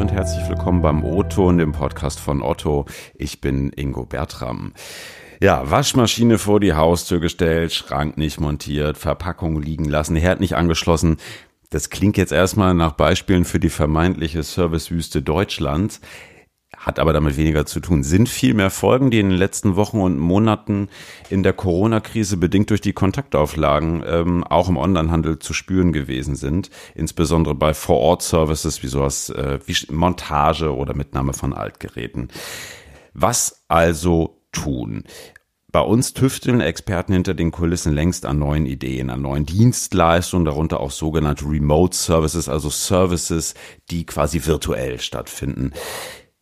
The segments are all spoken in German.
und herzlich willkommen beim O-Ton, dem Podcast von Otto. Ich bin Ingo Bertram. Ja, Waschmaschine vor die Haustür gestellt, Schrank nicht montiert, Verpackung liegen lassen, Herd nicht angeschlossen. Das klingt jetzt erstmal nach Beispielen für die vermeintliche Servicewüste Deutschlands hat aber damit weniger zu tun. Sind viel mehr Folgen, die in den letzten Wochen und Monaten in der Corona-Krise bedingt durch die Kontaktauflagen ähm, auch im Onlinehandel zu spüren gewesen sind, insbesondere bei Vor-Ort-Services wie sowas äh, wie Montage oder Mitnahme von Altgeräten. Was also tun? Bei uns tüfteln Experten hinter den Kulissen längst an neuen Ideen, an neuen Dienstleistungen, darunter auch sogenannte Remote Services, also Services, die quasi virtuell stattfinden.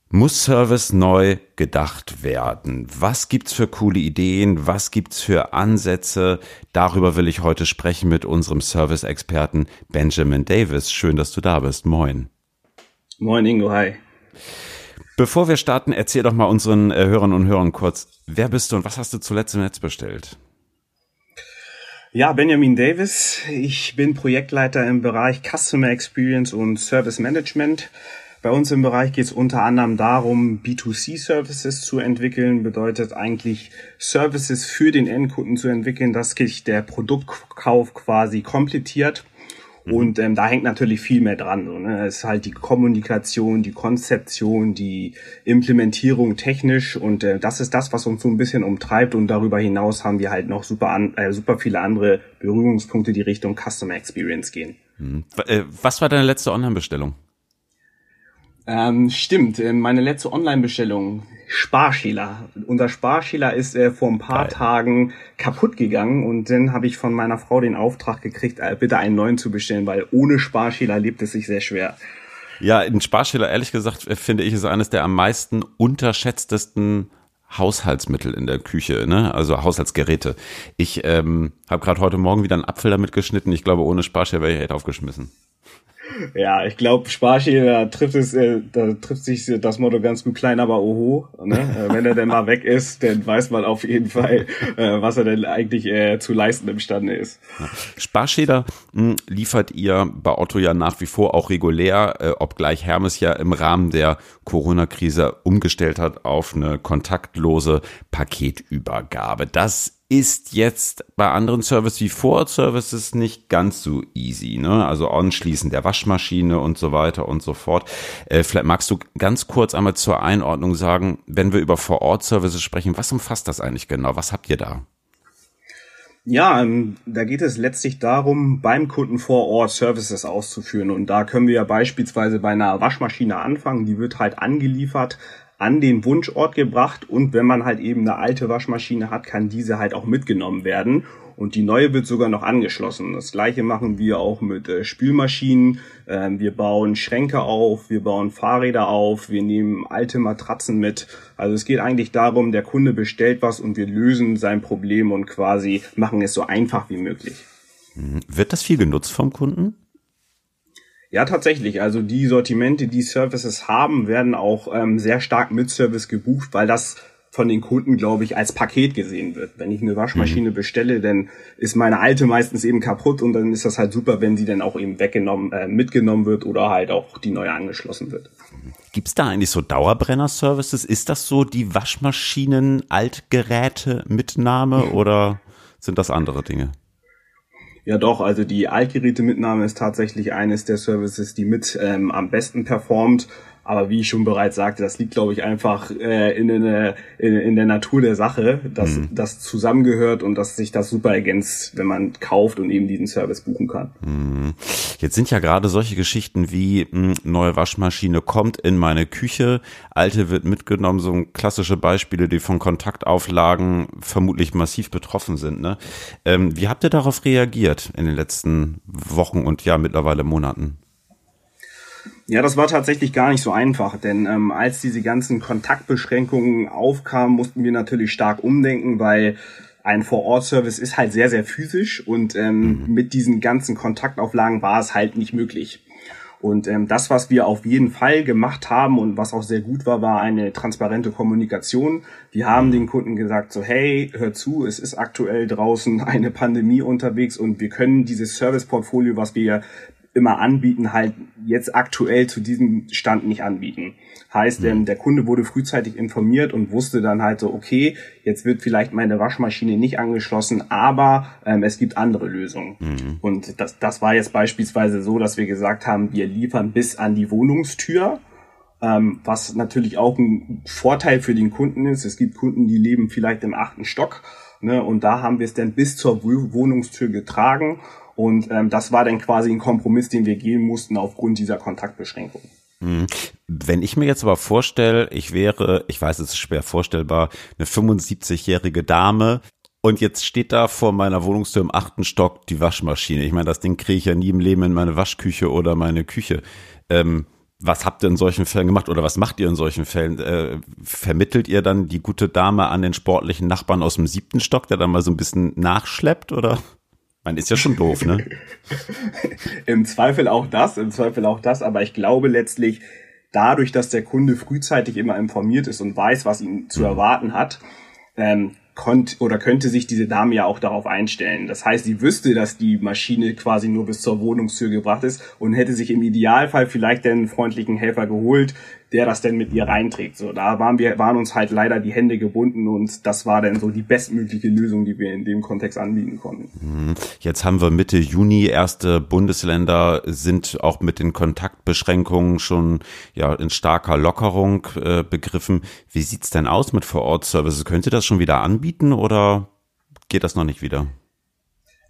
Muss Service neu gedacht werden? Was gibt's für coole Ideen? Was gibt's für Ansätze? Darüber will ich heute sprechen mit unserem Service-Experten Benjamin Davis. Schön, dass du da bist. Moin. Moin Ingo, hi. Bevor wir starten, erzähl doch mal unseren äh, Hörern und Hörern kurz, wer bist du und was hast du zuletzt im Netz bestellt? Ja, Benjamin Davis. Ich bin Projektleiter im Bereich Customer Experience und Service Management bei uns im Bereich geht es unter anderem darum, B2C-Services zu entwickeln, bedeutet eigentlich Services für den Endkunden zu entwickeln, dass sich der Produktkauf quasi komplettiert. Mhm. Und ähm, da hängt natürlich viel mehr dran. So, ne? Es ist halt die Kommunikation, die Konzeption, die Implementierung technisch und äh, das ist das, was uns so ein bisschen umtreibt. Und darüber hinaus haben wir halt noch super, an, äh, super viele andere Berührungspunkte, die Richtung Customer Experience gehen. Mhm. Äh, was war deine letzte Online-Bestellung? Ähm, stimmt, äh, meine letzte Online-Bestellung, Sparschäler. Unser Sparschäler ist äh, vor ein paar Geil. Tagen kaputt gegangen und dann habe ich von meiner Frau den Auftrag gekriegt, äh, bitte einen neuen zu bestellen, weil ohne Sparschäler lebt es sich sehr schwer. Ja, ein Sparschäler, ehrlich gesagt, äh, finde ich, ist eines der am meisten unterschätztesten Haushaltsmittel in der Küche, ne? also Haushaltsgeräte. Ich ähm, habe gerade heute Morgen wieder einen Apfel damit geschnitten. Ich glaube, ohne Sparschäler wäre ich echt aufgeschmissen. Ja, ich glaube, Sparschäler, da trifft es, äh, da trifft sich das Motto ganz gut klein, aber oho. Ne? Äh, wenn er denn mal weg ist, dann weiß man auf jeden Fall, äh, was er denn eigentlich äh, zu leisten imstande ist. Sparschäler mh, hm, liefert ihr bei Otto ja nach wie vor auch regulär, äh, obgleich Hermes ja im Rahmen der Corona-Krise umgestellt hat auf eine kontaktlose Paketübergabe. Das ist jetzt bei anderen Services wie Vorort-Services nicht ganz so easy, ne? Also Anschließen der Waschmaschine und so weiter und so fort. Äh, vielleicht magst du ganz kurz einmal zur Einordnung sagen, wenn wir über Vorort-Services sprechen, was umfasst das eigentlich genau? Was habt ihr da? Ja, ähm, da geht es letztlich darum, beim Kunden vor Ort Services auszuführen. Und da können wir ja beispielsweise bei einer Waschmaschine anfangen. Die wird halt angeliefert an den Wunschort gebracht und wenn man halt eben eine alte Waschmaschine hat, kann diese halt auch mitgenommen werden und die neue wird sogar noch angeschlossen. Das gleiche machen wir auch mit äh, Spülmaschinen. Ähm, wir bauen Schränke auf, wir bauen Fahrräder auf, wir nehmen alte Matratzen mit. Also es geht eigentlich darum, der Kunde bestellt was und wir lösen sein Problem und quasi machen es so einfach wie möglich. Wird das viel genutzt vom Kunden? Ja, tatsächlich. Also die Sortimente, die Services haben, werden auch ähm, sehr stark mit Service gebucht, weil das von den Kunden, glaube ich, als Paket gesehen wird. Wenn ich eine Waschmaschine mhm. bestelle, dann ist meine alte meistens eben kaputt und dann ist das halt super, wenn sie dann auch eben weggenommen, äh, mitgenommen wird oder halt auch die neue angeschlossen wird. Gibt's da eigentlich so Dauerbrenner-Services? Ist das so die Waschmaschinen-Altgeräte-Mitnahme oder sind das andere Dinge? Ja doch, also die Altgerätemitnahme ist tatsächlich eines der Services, die mit ähm, am besten performt. Aber wie ich schon bereits sagte, das liegt, glaube ich, einfach äh, in, in, in, in der Natur der Sache, dass mhm. das zusammengehört und dass sich das super ergänzt, wenn man kauft und eben diesen Service buchen kann. Mhm. Jetzt sind ja gerade solche Geschichten wie mh, hm, neue Waschmaschine kommt in meine Küche, alte wird mitgenommen, so klassische Beispiele, die von Kontaktauflagen vermutlich massiv betroffen sind. Ne? Ähm, wie habt ihr darauf reagiert in den letzten Wochen und ja mittlerweile Monaten? Ja, das war tatsächlich gar nicht so einfach, denn ähm, als diese ganzen Kontaktbeschränkungen aufkamen, mussten wir natürlich stark umdenken, weil ein Vor-Ort-Service ist halt sehr, sehr physisch und ähm, mhm. mit diesen ganzen Kontaktauflagen war es halt nicht möglich. Und ähm, das, was wir auf jeden Fall gemacht haben und was auch sehr gut war, war eine transparente Kommunikation. Wir haben den Kunden gesagt, so hey, hör zu, es ist aktuell draußen eine Pandemie unterwegs und wir können dieses Service-Portfolio, was wir immer anbieten, halt jetzt aktuell zu diesem Stand nicht anbieten. Heißt, mhm. ähm, der Kunde wurde frühzeitig informiert und wusste dann halt so, okay, jetzt wird vielleicht meine Waschmaschine nicht angeschlossen, aber ähm, es gibt andere Lösungen. Mhm. Und das, das war jetzt beispielsweise so, dass wir gesagt haben, wir liefern bis an die Wohnungstür. Ähm, was natürlich auch ein Vorteil für den Kunden ist. Es gibt Kunden, die leben vielleicht im achten Stock. Ne, und da haben wir es dann bis zur Wohnungstür getragen. Und ähm, das war dann quasi ein Kompromiss, den wir gehen mussten aufgrund dieser Kontaktbeschränkung. Mhm. Wenn ich mir jetzt aber vorstelle, ich wäre, ich weiß, es ist schwer vorstellbar, eine 75-jährige Dame, und jetzt steht da vor meiner Wohnungstür im achten Stock die Waschmaschine. Ich meine, das Ding kriege ich ja nie im Leben in meine Waschküche oder meine Küche. Ähm, was habt ihr in solchen Fällen gemacht oder was macht ihr in solchen Fällen? Äh, vermittelt ihr dann die gute Dame an den sportlichen Nachbarn aus dem siebten Stock, der dann mal so ein bisschen nachschleppt oder? Man ist ja schon doof, ne? Im Zweifel auch das, im Zweifel auch das, aber ich glaube letztlich, dadurch, dass der Kunde frühzeitig immer informiert ist und weiß, was ihn zu mhm. erwarten hat, ähm, konnt oder könnte sich diese Dame ja auch darauf einstellen. Das heißt, sie wüsste, dass die Maschine quasi nur bis zur Wohnungstür gebracht ist und hätte sich im Idealfall vielleicht den freundlichen Helfer geholt, der das denn mit ihr reinträgt. So, da waren wir, waren uns halt leider die Hände gebunden und das war dann so die bestmögliche Lösung, die wir in dem Kontext anbieten konnten. Mhm. Jetzt haben wir Mitte Juni, erste Bundesländer sind auch mit den Kontaktbeschränkungen schon ja in starker Lockerung äh, begriffen. Wie sieht's denn aus mit Vor-Ort-Services? Könnt ihr das schon wieder anbieten oder geht das noch nicht wieder?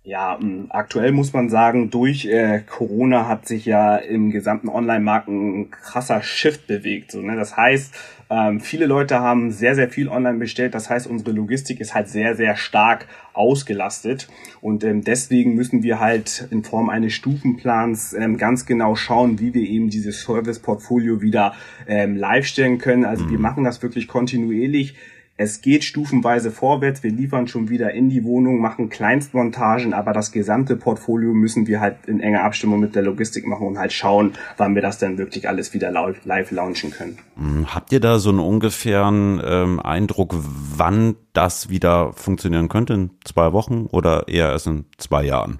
Ja, aktuell muss man sagen, durch äh, Corona hat sich ja im gesamten Online-Markt ein krasser Shift bewegt. So, ne? Das heißt, ähm, viele Leute haben sehr, sehr viel online bestellt. Das heißt, unsere Logistik ist halt sehr, sehr stark ausgelastet. Und ähm, deswegen müssen wir halt in Form eines Stufenplans ähm, ganz genau schauen, wie wir eben dieses Service-Portfolio wieder ähm, live stellen können. Also mhm. wir machen das wirklich kontinuierlich es geht stufenweise vorwärts. Wir liefern schon wieder in die Wohnung, machen Kleinstmontagen, aber das gesamte Portfolio müssen wir halt in enger Abstimmung mit der Logistik machen und halt schauen, wann wir das dann wirklich alles wieder live launchen können. Hm, habt ihr da so einen ungefähren ähm, Eindruck, wann das wieder funktionieren könnte? In zwei Wochen oder eher erst in zwei Jahren?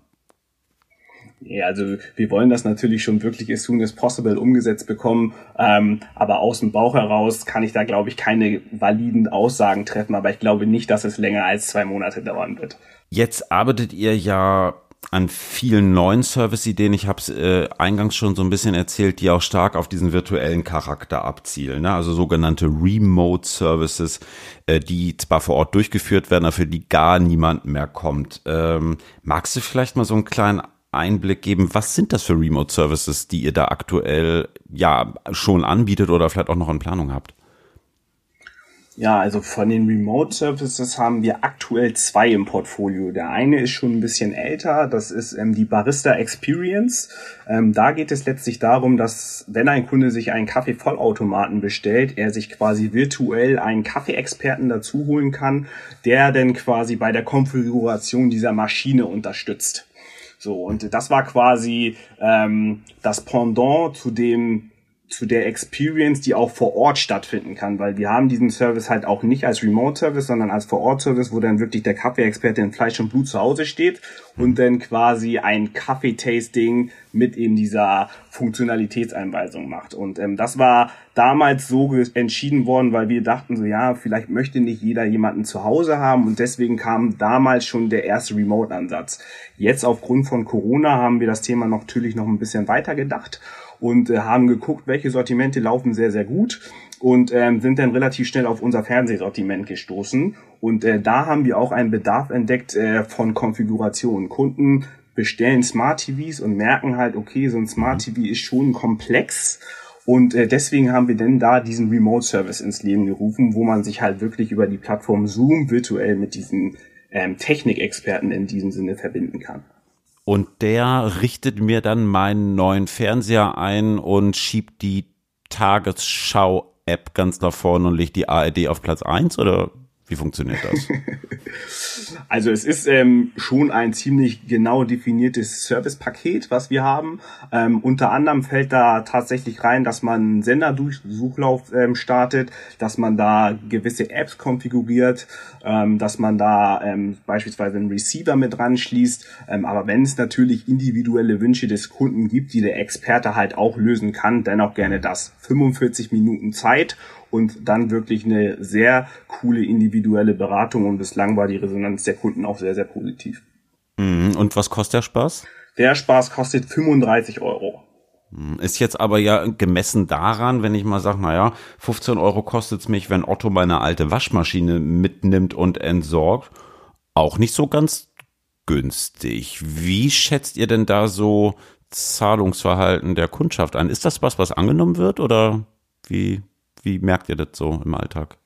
Ja, also wir wollen das natürlich schon wirklich as soon as possible umgesetzt bekommen, ähm, aber aus dem Bauch heraus kann ich da, glaube ich, keine validen Aussagen treffen, aber ich glaube nicht, dass es länger als zwei Monate dauern wird. Jetzt arbeitet ihr ja an vielen neuen Service-Ideen. Ich habe es äh, eingangs schon so ein bisschen erzählt, die auch stark auf diesen virtuellen Charakter abzielen. Ne? Also sogenannte Remote Services, äh, die zwar vor Ort durchgeführt werden, aber für die gar niemand mehr kommt. Ähm, magst du vielleicht mal so einen kleinen Einblick geben, was sind das für Remote Services, die ihr da aktuell ja schon anbietet oder vielleicht auch noch in Planung habt? Ja, also von den Remote Services haben wir aktuell zwei im Portfolio. Der eine ist schon ein bisschen älter, das ist ähm, die Barista Experience. Ähm, da geht es letztlich darum, dass wenn ein Kunde sich einen Kaffeevollautomaten bestellt, er sich quasi virtuell einen Kaffeeexperten dazu holen kann, der dann quasi bei der Konfiguration dieser Maschine unterstützt. So, und das war quasi ähm, das Pendant zu dem zu der Experience, die auch vor Ort stattfinden kann, weil wir haben diesen Service halt auch nicht als Remote-Service, sondern als Vor-Ort-Service, wo dann wirklich der Kaffeeexperte in Fleisch und Blut zu Hause steht und dann quasi ein Kaffeetasting mit eben dieser Funktionalitätseinweisung macht. Und ähm, das war damals so entschieden worden, weil wir dachten so, ja, vielleicht möchte nicht jeder jemanden zu Hause haben und deswegen kam damals schon der erste Remote-Ansatz. Jetzt aufgrund von Corona haben wir das Thema natürlich noch ein bisschen weiter gedacht und äh, haben geguckt, welche Sortimente laufen sehr, sehr gut und ähm, sind dann relativ schnell auf unser Fernsehsortiment gestoßen. Und äh, da haben wir auch einen Bedarf entdeckt äh, von Konfigurationen. Kunden bestellen Smart TVs und merken halt, okay, so ein Smart TV ist schon komplex. Und äh, deswegen haben wir denn da diesen Remote Service ins Leben gerufen, wo man sich halt wirklich über die Plattform Zoom virtuell mit diesen ähm, Technikexperten in diesem Sinne verbinden kann. Und der richtet mir dann meinen neuen Fernseher ein und schiebt die Tagesschau-App ganz nach vorne und legt die ARD auf Platz eins oder Wie funktioniert das? also es ist ähm, schon ein ziemlich genau definiertes Servicepaket, was wir haben. Ähm, unter anderem fällt da tatsächlich rein, dass man einen Senderdurchsuchlauf ähm, startet, dass man da gewisse Apps konfiguriert, ähm, dass man da ähm, beispielsweise einen Receiver mit dran schließt. Ähm, aber wenn es natürlich individuelle Wünsche des Kunden gibt, die der Experte halt auch lösen kann, dann auch gerne das. 45 Minuten Zeit und dann wirklich eine sehr coole individuelle Beratung und bislang war die Resonanz der Kunden auch sehr, sehr positiv. Mhm. Und was kostet der Spaß? Der Spaß kostet 35 Euro. Mhm. Ist jetzt aber ja gemessen daran, wenn ich mal sage, naja, 15 Euro kostet es mich, wenn Otto meine alte Waschmaschine mitnimmt und entsorgt, auch nicht so ganz günstig. Wie schätzt ihr denn da so Zahlungsverhalten der Kundschaft ein? Ist das was, was angenommen wird oder wie wie merkt ihr das so im Alltag?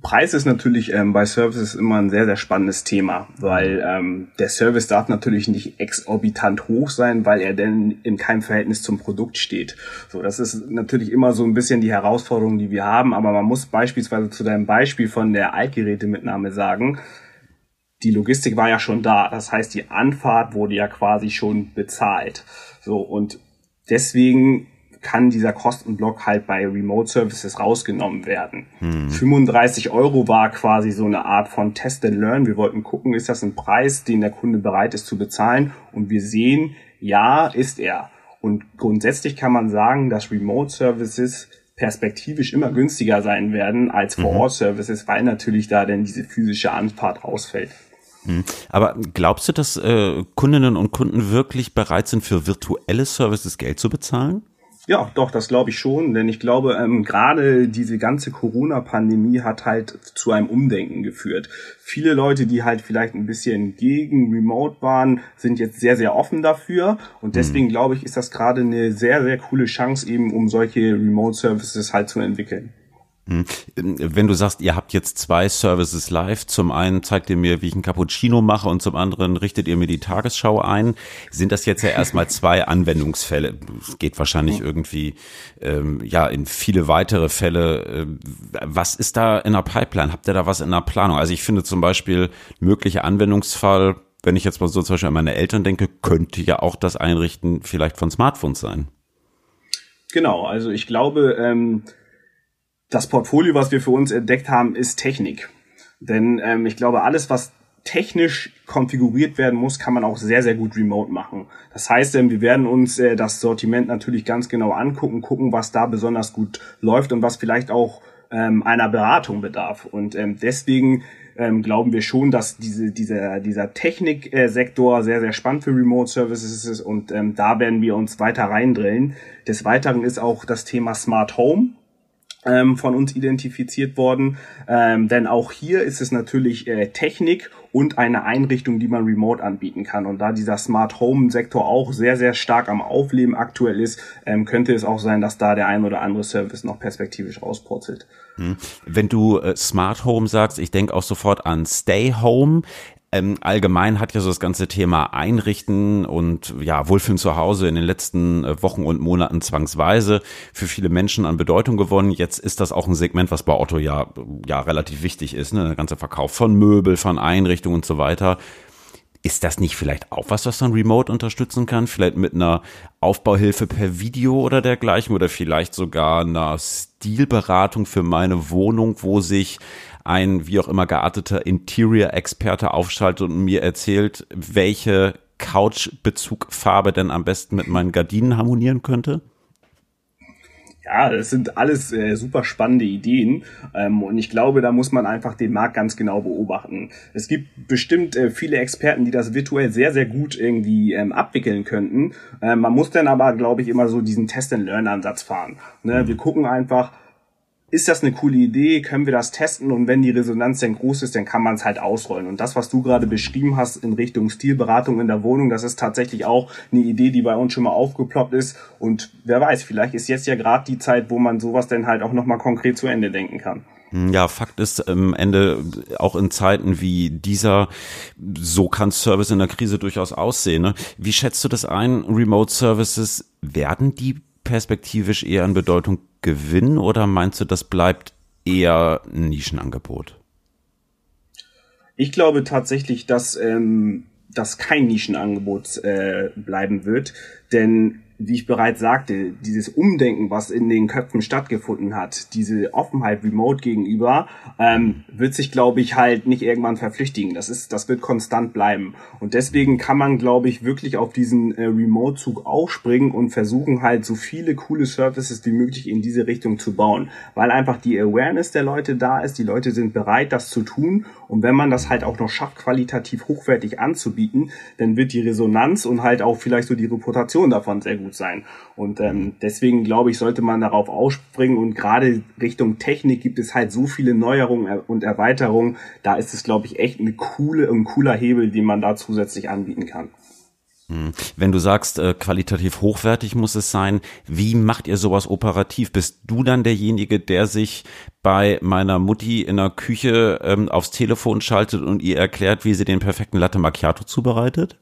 Preis ist natürlich ähm, bei Services immer ein sehr, sehr spannendes Thema, weil ähm, der Service darf natürlich nicht exorbitant hoch sein, weil er denn in keinem Verhältnis zum Produkt steht. So, das ist natürlich immer so ein bisschen die Herausforderung, die wir haben, aber man muss beispielsweise zu deinem Beispiel von der Altgerätemitnahme sagen, die Logistik war ja schon da. Das heißt, die Anfahrt wurde ja quasi schon bezahlt. So, und deswegen kann dieser Kostenblock halt bei Remote Services rausgenommen werden. Hm. 35 Euro war quasi so eine Art von Test and Learn. Wir wollten gucken, ist das ein Preis, den der Kunde bereit ist zu bezahlen? Und wir sehen, ja, ist er. Und grundsätzlich kann man sagen, dass Remote Services perspektivisch immer günstiger sein werden als Vor-Ort-Services, mhm. weil natürlich da denn diese physische Anfahrt rausfällt. Hm. Aber glaubst du, dass äh, Kundinnen und Kunden wirklich bereit sind, für virtuelle Services Geld zu bezahlen? Ja, doch, das glaube ich schon, denn ich glaube, ähm, gerade diese ganze Corona-Pandemie hat halt zu einem Umdenken geführt. Viele Leute, die halt vielleicht ein bisschen gegen Remote waren, sind jetzt sehr, sehr offen dafür und mhm. deswegen mhm. glaube ich, ist das gerade eine sehr, sehr coole Chance eben, um solche Remote-Services halt zu entwickeln. Hm. Wenn du sagst, ihr habt jetzt zwei Services live, zum einen zeigt ihr mir, wie ich einen Cappuccino mache und zum anderen richtet ihr mir die Tagesschau ein, sind das jetzt ja erstmal zwei Anwendungsfälle. Es geht wahrscheinlich irgendwie ähm, ja in viele weitere Fälle. Äh, was ist da in der Pipeline? Habt ihr da was in der Planung? Also ich finde zum Beispiel möglicher Anwendungsfall, wenn ich jetzt mal so zum Beispiel an meine Eltern denke, könnte ja auch das Einrichten vielleicht von Smartphones sein. Genau, also ich glaube, ähm, das Portfolio, was wir für uns entdeckt haben, ist Technik. Denn ähm, ich glaube, alles, was technisch konfiguriert werden muss, kann man auch sehr, sehr gut remote machen. Das heißt, ähm, wir werden uns äh, das Sortiment natürlich ganz genau angucken, gucken, was da besonders gut läuft und was vielleicht auch ähm, einer Beratung bedarf. Und ähm, deswegen glauben wir schon, dass diese, dieser, dieser Techniksektor sehr, sehr spannend für Remote Services ist und da werden wir uns weiter reindrillen. Des Weiteren ist auch das Thema Smart Home ähm, von uns identifiziert worden. Ähm, denn auch hier ist es natürlich äh, Technik und eine Einrichtung, die man remote anbieten kann. Und da dieser Smart Home Sektor auch sehr, sehr stark am Aufleben aktuell ist, ähm, könnte es auch sein, dass da der ein oder andere Service noch perspektivisch rauspurzelt. Hm. Wenn du äh, Smart Home sagst, ich denke auch sofort an Stay Home. Ähm, allgemein hat ja so das ganze Thema Einrichten und ja, Wohlfühlen zu Hause in den letzten äh, Wochen und Monaten zwangsweise für viele Menschen an Bedeutung gewonnen. Jetzt ist das auch ein Segment, was bei Otto ja, ja relativ wichtig ist, ne? Der ganze Verkauf von Möbel, von Einrichtungen und so weiter. Ist das nicht vielleicht auch was, was man remote unterstützen kann? Vielleicht mit einer Aufbauhilfe per Video oder dergleichen oder vielleicht sogar einer Stilberatung für meine Wohnung, wo sich ein wie auch immer gearteter Interior-Experte aufschaltet und mir erzählt, welche Couch-Bezugfarbe denn am besten mit meinen Gardinen harmonieren könnte? Ja, das sind alles äh, super spannende Ideen ähm, und ich glaube, da muss man einfach den Markt ganz genau beobachten. Es gibt bestimmt äh, viele Experten, die das virtuell sehr, sehr gut irgendwie ähm, abwickeln könnten. Ähm, man muss dann aber, glaube ich, immer so diesen Test-and-Learn-Ansatz fahren. Ne? Wir gucken einfach, ist das eine coole Idee, können wir das testen und wenn die Resonanz dann groß ist, dann kann man es halt ausrollen. Und das, was du gerade beschrieben hast in Richtung Stilberatung in der Wohnung, das ist tatsächlich auch eine Idee, die bei uns schon mal aufgeploppt ist. Und wer weiß, vielleicht ist jetzt ja gerade die Zeit, wo man sowas dann halt auch nochmal konkret zu Ende denken kann. Hm, ja, Fakt ist am Ende auch in Zeiten wie dieser, so kann Service in der Krise durchaus aussehen. Ne? Wie schätzt du das ein? Remote Services, werden die perspektivisch eher an Bedeutung gewinnen oder meinst du, das bleibt eher ein Nischenangebot? Ich glaube tatsächlich, dass ähm, das kein Nischenangebot äh, bleiben wird, denn wie ich bereits sagte, dieses Umdenken, was in den Köpfen stattgefunden hat, diese Offenheit Remote gegenüber, ähm, wird sich, glaube ich, halt nicht irgendwann verflüchtigen. Das ist, das wird konstant bleiben. Und deswegen kann man, glaube ich, wirklich auf diesen äh, Remote-Zug aufspringen und versuchen halt so viele coole Services wie möglich in diese Richtung zu bauen, weil einfach die Awareness der Leute da ist. Die Leute sind bereit, das zu tun. Und wenn man das halt auch noch schafft, qualitativ hochwertig anzubieten, dann wird die Resonanz und halt auch vielleicht so die Reputation davon sehr gut sein. Und ähm, deswegen glaube ich, sollte man darauf ausspringen. Und gerade Richtung Technik gibt es halt so viele Neuerungen und Erweiterungen. Da ist es, glaube ich, echt eine coole, ein cooler Hebel, den man da zusätzlich anbieten kann. Hm. Wenn du sagst, äh, qualitativ hochwertig muss es sein, wie macht ihr sowas operativ? Bist du dann derjenige, der sich bei meiner Mutti in der Küche ähm, aufs Telefon schaltet und ihr erklärt, wie sie den perfekten Latte Macchiato zubereitet?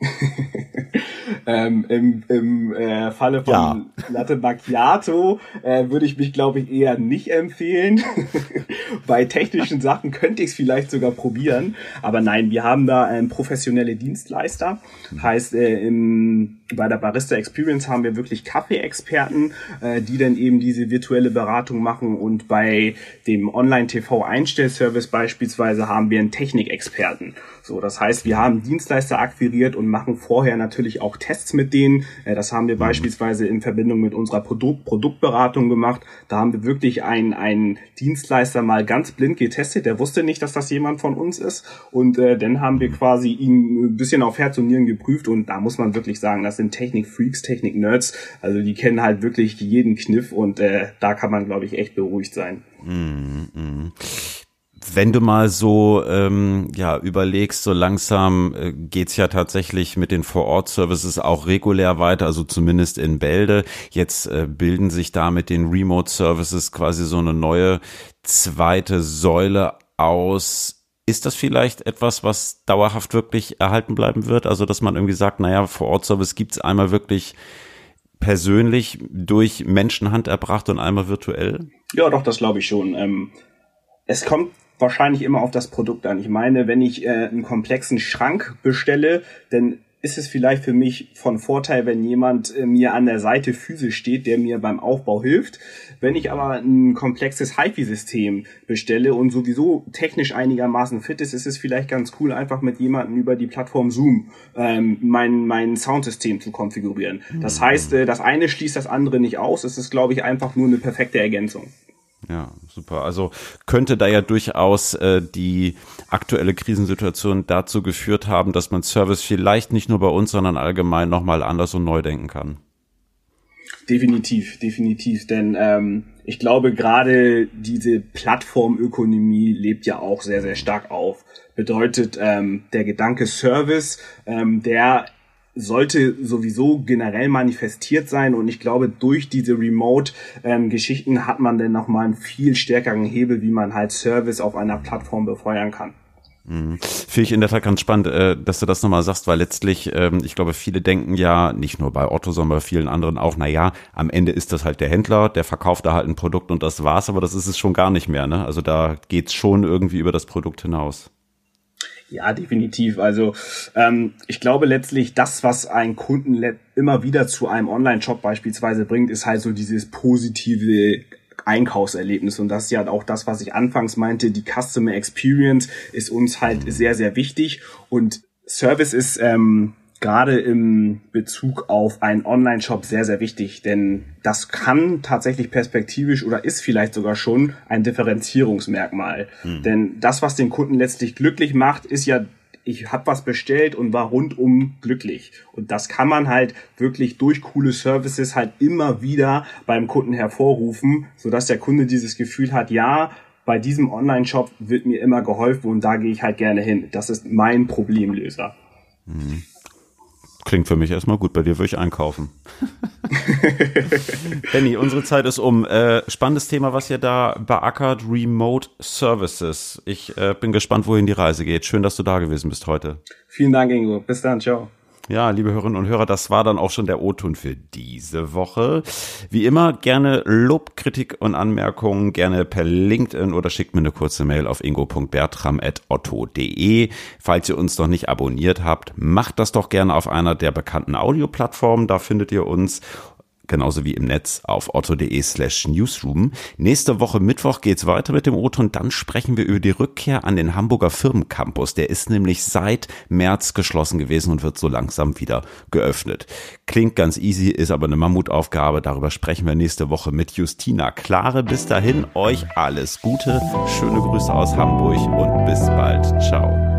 ähm, Im im äh, Falle von ja. Latte Macchiato äh, würde ich mich, glaube ich, eher nicht empfehlen. Bei technischen Sachen könnte ich es vielleicht sogar probieren. Aber nein, wir haben da ähm, professionelle Dienstleister. Heißt, äh, im, bei der Barista Experience haben wir wirklich Kaffee-Experten, äh, die dann eben diese virtuelle Beratung machen. Und bei dem Online-TV-Einstellservice beispielsweise haben wir einen Technikexperten. So, das heißt, wir haben Dienstleister akquiriert und machen vorher natürlich auch Tests mit denen. Äh, das haben wir mhm. beispielsweise in Verbindung mit unserer Produkt Produktberatung gemacht. Da haben wir wirklich einen, einen Dienstleister mal ganz blind getestet. Der wusste nicht, dass das jemand von uns ist. Und äh, dann haben wir quasi ihn ein bisschen auf Herz und Nieren geprüft. Und da muss man wirklich sagen, das sind Technik-Freaks, Technik-Nerds. Also die kennen halt wirklich jeden Kniff und äh, da kann man, glaube ich, echt beruhigt sein. Mm, mm. Wenn du mal so ähm, ja überlegst, so langsam äh, geht's ja tatsächlich mit den Vor-Ort-Services auch regulär weiter, also zumindest in Bälde. Jetzt äh, bilden sich da mit den Remote-Services quasi so eine neue zweite Säule aus. Ist das vielleicht etwas, was dauerhaft wirklich erhalten bleiben wird? Also, dass man irgendwie sagt, naja, Vor-Ort-Service gibt's einmal wirklich persönlich durch Menschenhand erbracht und einmal virtuell? Ja, doch, das glaube ich schon. Ähm, es kommt wahrscheinlich immer auf das Produkt an. Ich meine, wenn ich äh, einen komplexen Schrank bestelle, dann ist es vielleicht für mich von Vorteil, wenn jemand äh, mir an der Seite physisch steht, der mir beim Aufbau hilft. Wenn ich aber ein komplexes HiFi-System bestelle und sowieso technisch einigermaßen fit ist, ist es vielleicht ganz cool, einfach mit jemandem über die Plattform Zoom ähm, mein, mein Soundsystem zu konfigurieren. Das mhm. heißt, äh, das eine schließt das andere nicht aus. Es ist, glaube ich, einfach nur eine perfekte Ergänzung. Ja, super. Also könnte da ja durchaus äh, die aktuelle Krisensituation dazu geführt haben, dass man Service vielleicht nicht nur bei uns, sondern allgemein nochmal anders und neu denken kann. Definitiv, definitiv. Denn ähm, ich glaube, gerade diese Plattformökonomie lebt ja auch sehr, sehr stark auf. Bedeutet, ähm, der Gedanke Service, ähm, der sollte sowieso generell manifestiert sein und ich glaube, durch diese Remote-Geschichten hat man dann nochmal einen viel stärkeren Hebel, wie man halt Service auf einer Plattform befeuern kann. Mhm. Finde ich in der Tat ganz spannend, äh, dass du das nochmal sagst, weil letztlich, ähm, ich glaube, viele denken ja, nicht nur bei Otto, sondern bei vielen anderen auch, na ja, am Ende ist das halt der Händler, der verkauft da halt ein Produkt und das war's, aber das ist es schon gar nicht mehr, ne? Also da geht's schon irgendwie über das Produkt hinaus. Ja, definitiv. Also ähm, ich glaube letztlich, das, was ein Kunden immer wieder zu einem Online-Shop beispielsweise bringt, ist halt so dieses positive Einkaufserlebnis. Und das ist ja auch das, was ich anfangs meinte. Die Customer Experience ist uns halt sehr, sehr wichtig. Und Service ist ähm, gerade im Bezug auf einen Online-Shop sehr, sehr wichtig, denn das kann tatsächlich perspektivisch oder ist vielleicht sogar schon ein Differenzierungsmerkmal. Hm. Denn das, was den Kunden letztlich glücklich macht, ist ja ich habe was bestellt und war rundum glücklich. Und das kann man halt wirklich durch coole Services halt immer wieder beim Kunden hervorrufen, sodass der Kunde dieses Gefühl hat, ja, bei diesem Online-Shop wird mir immer geholfen und da gehe ich halt gerne hin. Das ist mein Problemlöser. Mhm. Klingt für mich erstmal gut. Bei dir würde ich einkaufen. Benny, unsere Zeit ist um. Äh, spannendes Thema, was ihr da beackert, Remote Services. Ich äh, bin gespannt, wohin die Reise geht. Schön, dass du da gewesen bist heute. Vielen Dank, Ingo. Bis dann. Ciao. Ja, liebe Hörerinnen und Hörer, das war dann auch schon der O-Ton für diese Woche. Wie immer gerne Lob, Kritik und Anmerkungen gerne per LinkedIn oder schickt mir eine kurze Mail auf ingo.bertram.otto.de. Falls ihr uns noch nicht abonniert habt, macht das doch gerne auf einer der bekannten Audioplattformen. Da findet ihr uns genauso wie im Netz auf otto.de slash newsroom. Nächste Woche Mittwoch geht's weiter mit dem Otto und dann sprechen wir über die Rückkehr an den Hamburger Firmencampus. Der ist nämlich seit März geschlossen gewesen und wird so langsam wieder geöffnet. Klingt ganz easy, ist aber eine Mammutaufgabe. Darüber sprechen wir nächste Woche mit Justina Klare. Bis dahin euch alles Gute, schöne Grüße aus Hamburg und bis bald. Ciao.